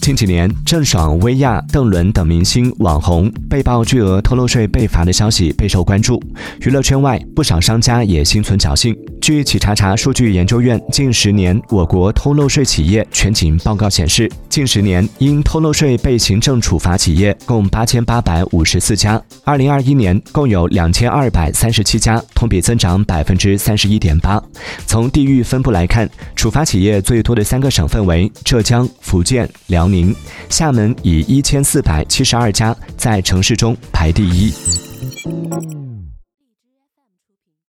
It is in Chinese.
近几年，郑爽、薇娅、邓伦等明星网红被曝巨额偷漏税被罚的消息备受关注。娱乐圈外，不少商家也心存侥幸。据企查查数据研究院近十年我国偷漏税企业全景报告显示，近十年因偷漏税被行政处罚企业共八千八百五十四家，二零二一年共有两千二百三十七家，同比增长百分之三十一点八。从地域分布来看，处罚企业最多的三个省份为浙江、福建、辽宁。厦门以一千四百七十二家在城市中排第一。